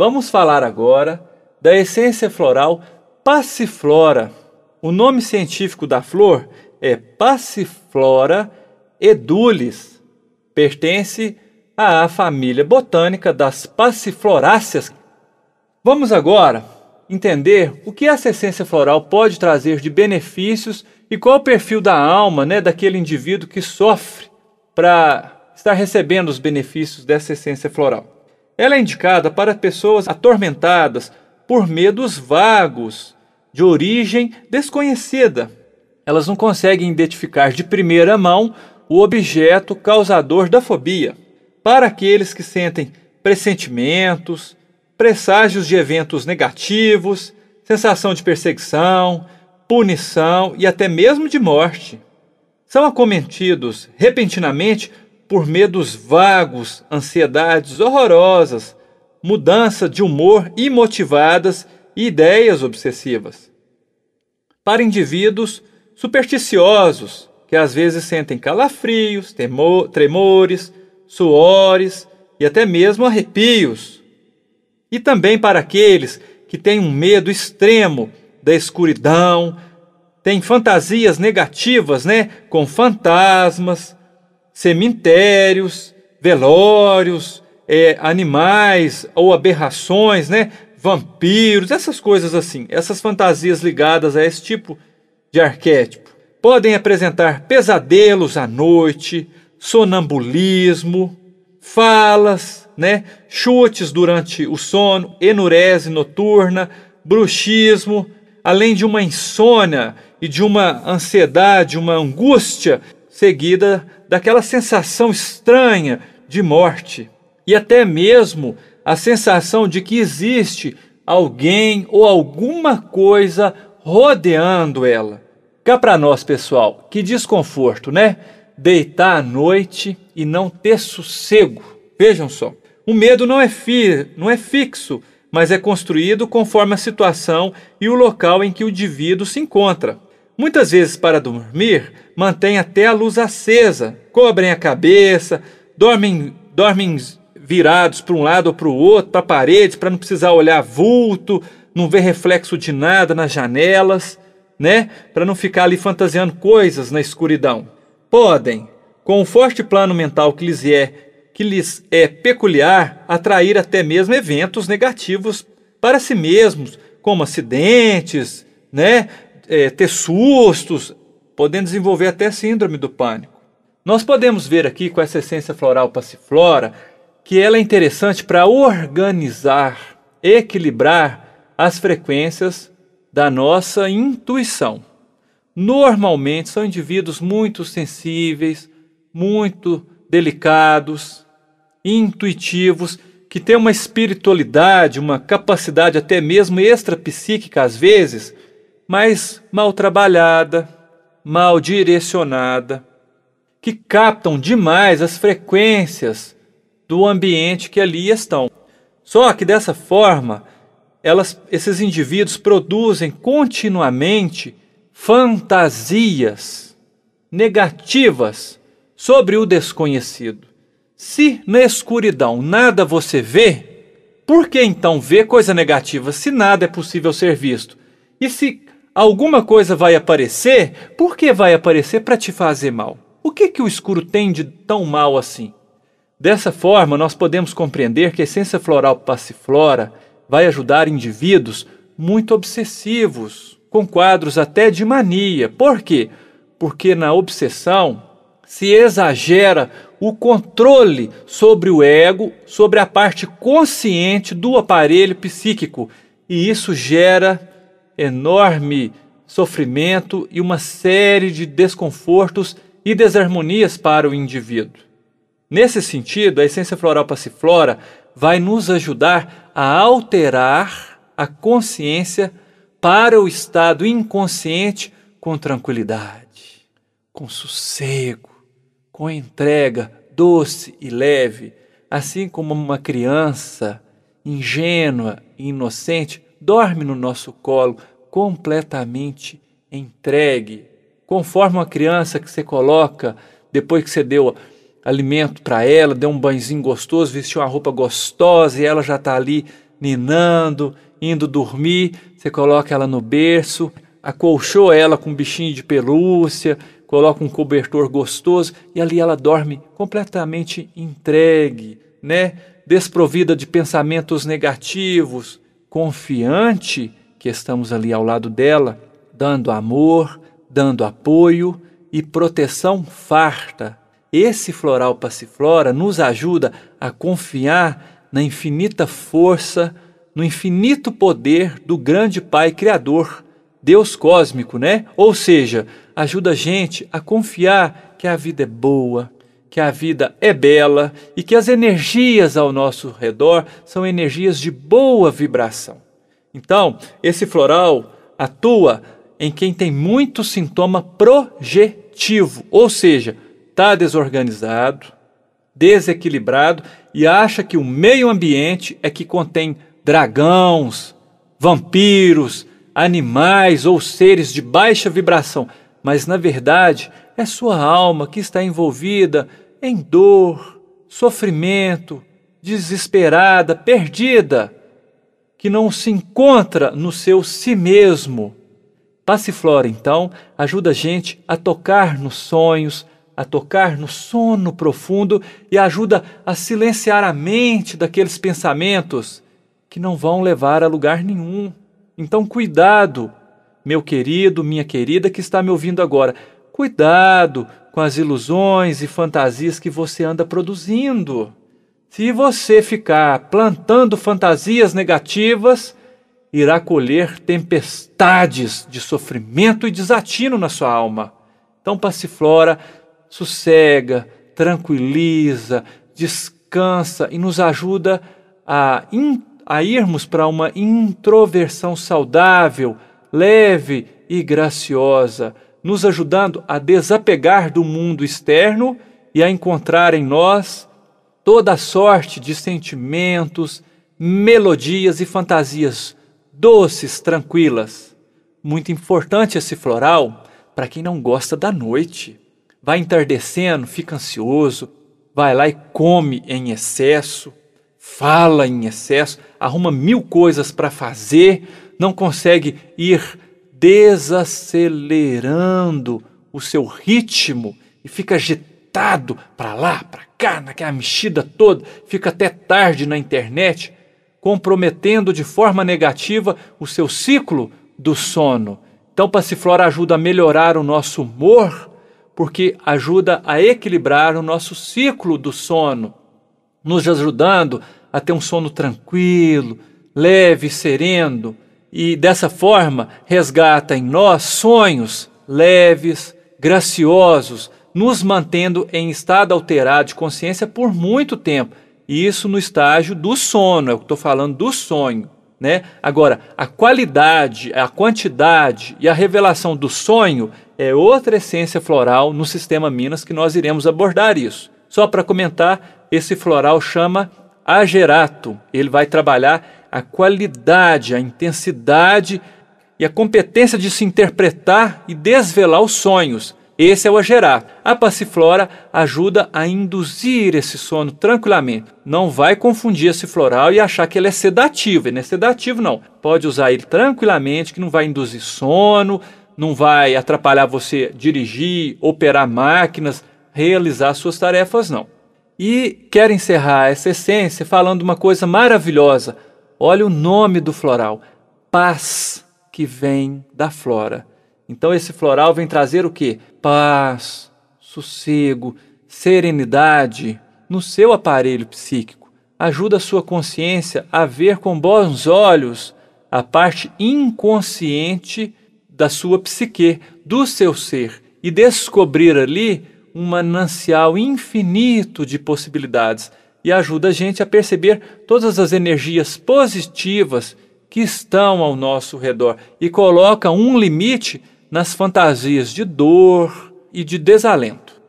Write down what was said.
Vamos falar agora da essência floral passiflora. O nome científico da flor é Passiflora edulis. Pertence à família botânica das passifloráceas. Vamos agora entender o que essa essência floral pode trazer de benefícios e qual o perfil da alma, né, daquele indivíduo que sofre para estar recebendo os benefícios dessa essência floral. Ela é indicada para pessoas atormentadas por medos vagos, de origem desconhecida. Elas não conseguem identificar de primeira mão o objeto causador da fobia. Para aqueles que sentem pressentimentos, presságios de eventos negativos, sensação de perseguição, punição e até mesmo de morte. São acometidos repentinamente por medos vagos, ansiedades horrorosas, mudança de humor imotivadas e ideias obsessivas. Para indivíduos supersticiosos, que às vezes sentem calafrios, temor, tremores, suores e até mesmo arrepios. E também para aqueles que têm um medo extremo da escuridão, têm fantasias negativas, né, com fantasmas, cemitérios, velórios, é, animais ou aberrações, né? vampiros, essas coisas assim, essas fantasias ligadas a esse tipo de arquétipo. Podem apresentar pesadelos à noite, sonambulismo, falas, né? chutes durante o sono, enurese noturna, bruxismo, além de uma insônia e de uma ansiedade, uma angústia seguida daquela sensação estranha de morte e até mesmo a sensação de que existe alguém ou alguma coisa rodeando ela. Cá para nós, pessoal, que desconforto, né? Deitar à noite e não ter sossego. Vejam só. O medo não é, fi não é fixo, mas é construído conforme a situação e o local em que o indivíduo se encontra. Muitas vezes, para dormir, mantêm até a luz acesa, cobrem a cabeça, dormem, dormem virados para um lado ou para o outro, para a parede, para não precisar olhar vulto, não ver reflexo de nada nas janelas, né? Para não ficar ali fantasiando coisas na escuridão. Podem, com um forte plano mental que lhes é que lhes é peculiar, atrair até mesmo eventos negativos para si mesmos, como acidentes, né? É, ter sustos, podendo desenvolver até síndrome do pânico. Nós podemos ver aqui com essa essência floral passiflora que ela é interessante para organizar, equilibrar as frequências da nossa intuição. Normalmente são indivíduos muito sensíveis, muito delicados, intuitivos, que têm uma espiritualidade, uma capacidade até mesmo extrapsíquica às vezes, mas mal trabalhada, mal direcionada, que captam demais as frequências do ambiente que ali estão. Só que dessa forma, elas, esses indivíduos produzem continuamente fantasias negativas sobre o desconhecido. Se na escuridão nada você vê, por que então ver coisa negativa se nada é possível ser visto? E se alguma coisa vai aparecer, por que vai aparecer para te fazer mal? O que, que o escuro tem de tão mal assim? Dessa forma, nós podemos compreender que a essência floral passiflora vai ajudar indivíduos muito obsessivos, com quadros até de mania. Por quê? Porque na obsessão se exagera o controle sobre o ego, sobre a parte consciente do aparelho psíquico, e isso gera enorme sofrimento e uma série de desconfortos e desarmonias para o indivíduo. Nesse sentido, a essência floral passiflora vai nos ajudar a alterar a consciência para o estado inconsciente com tranquilidade, com sossego, com entrega doce e leve, assim como uma criança ingênua e inocente dorme no nosso colo completamente entregue, conforme uma criança que você coloca depois que você deu alimento para ela, deu um banhozinho gostoso, vestiu uma roupa gostosa e ela já está ali ninando, indo dormir, você coloca ela no berço, acolchoa ela com um bichinho de pelúcia, coloca um cobertor gostoso e ali ela dorme completamente entregue, né? Desprovida de pensamentos negativos, confiante que estamos ali ao lado dela, dando amor, dando apoio e proteção farta. Esse floral passiflora nos ajuda a confiar na infinita força, no infinito poder do grande Pai Criador, Deus cósmico, né? Ou seja, ajuda a gente a confiar que a vida é boa, que a vida é bela e que as energias ao nosso redor são energias de boa vibração. Então, esse floral atua em quem tem muito sintoma projetivo, ou seja, está desorganizado, desequilibrado e acha que o meio ambiente é que contém dragões, vampiros, animais ou seres de baixa vibração, mas na verdade é sua alma que está envolvida em dor, sofrimento, desesperada, perdida, que não se encontra no seu si mesmo. Passiflora, então, ajuda a gente a tocar nos sonhos, a tocar no sono profundo e ajuda a silenciar a mente daqueles pensamentos que não vão levar a lugar nenhum. Então, cuidado, meu querido, minha querida que está me ouvindo agora. Cuidado com as ilusões e fantasias que você anda produzindo. Se você ficar plantando fantasias negativas, irá colher tempestades de sofrimento e desatino na sua alma. Então, passiflora, sossega, tranquiliza, descansa e nos ajuda a, a irmos para uma introversão saudável, leve e graciosa, nos ajudando a desapegar do mundo externo e a encontrar em nós toda sorte de sentimentos, melodias e fantasias doces, tranquilas. Muito importante esse floral para quem não gosta da noite. Vai entardecendo, fica ansioso, vai lá e come em excesso, fala em excesso, arruma mil coisas para fazer, não consegue ir desacelerando o seu ritmo e fica agitado para lá, para cá, naquela mexida toda, fica até tarde na internet, comprometendo de forma negativa o seu ciclo do sono. Então, Passiflora ajuda a melhorar o nosso humor, porque ajuda a equilibrar o nosso ciclo do sono, nos ajudando a ter um sono tranquilo, leve, sereno, e dessa forma resgata em nós sonhos leves, graciosos, nos mantendo em estado alterado de consciência por muito tempo. E isso no estágio do sono, é o que estou falando do sonho. Né? Agora, a qualidade, a quantidade e a revelação do sonho é outra essência floral no sistema Minas que nós iremos abordar isso. Só para comentar, esse floral chama agerato. Ele vai trabalhar a qualidade, a intensidade e a competência de se interpretar e desvelar os sonhos. Esse é o agerato. A passiflora ajuda a induzir esse sono tranquilamente. Não vai confundir esse floral e achar que ele é sedativo. Ele não é sedativo, não. Pode usar ele tranquilamente, que não vai induzir sono, não vai atrapalhar você dirigir, operar máquinas, realizar suas tarefas, não. E quero encerrar essa essência falando uma coisa maravilhosa. Olha o nome do floral: paz que vem da flora. Então esse floral vem trazer o que? Paz, sossego, serenidade no seu aparelho psíquico. Ajuda a sua consciência a ver com bons olhos a parte inconsciente da sua psique, do seu ser, e descobrir ali um manancial infinito de possibilidades e ajuda a gente a perceber todas as energias positivas que estão ao nosso redor e coloca um limite nas fantasias de dor e de desalento.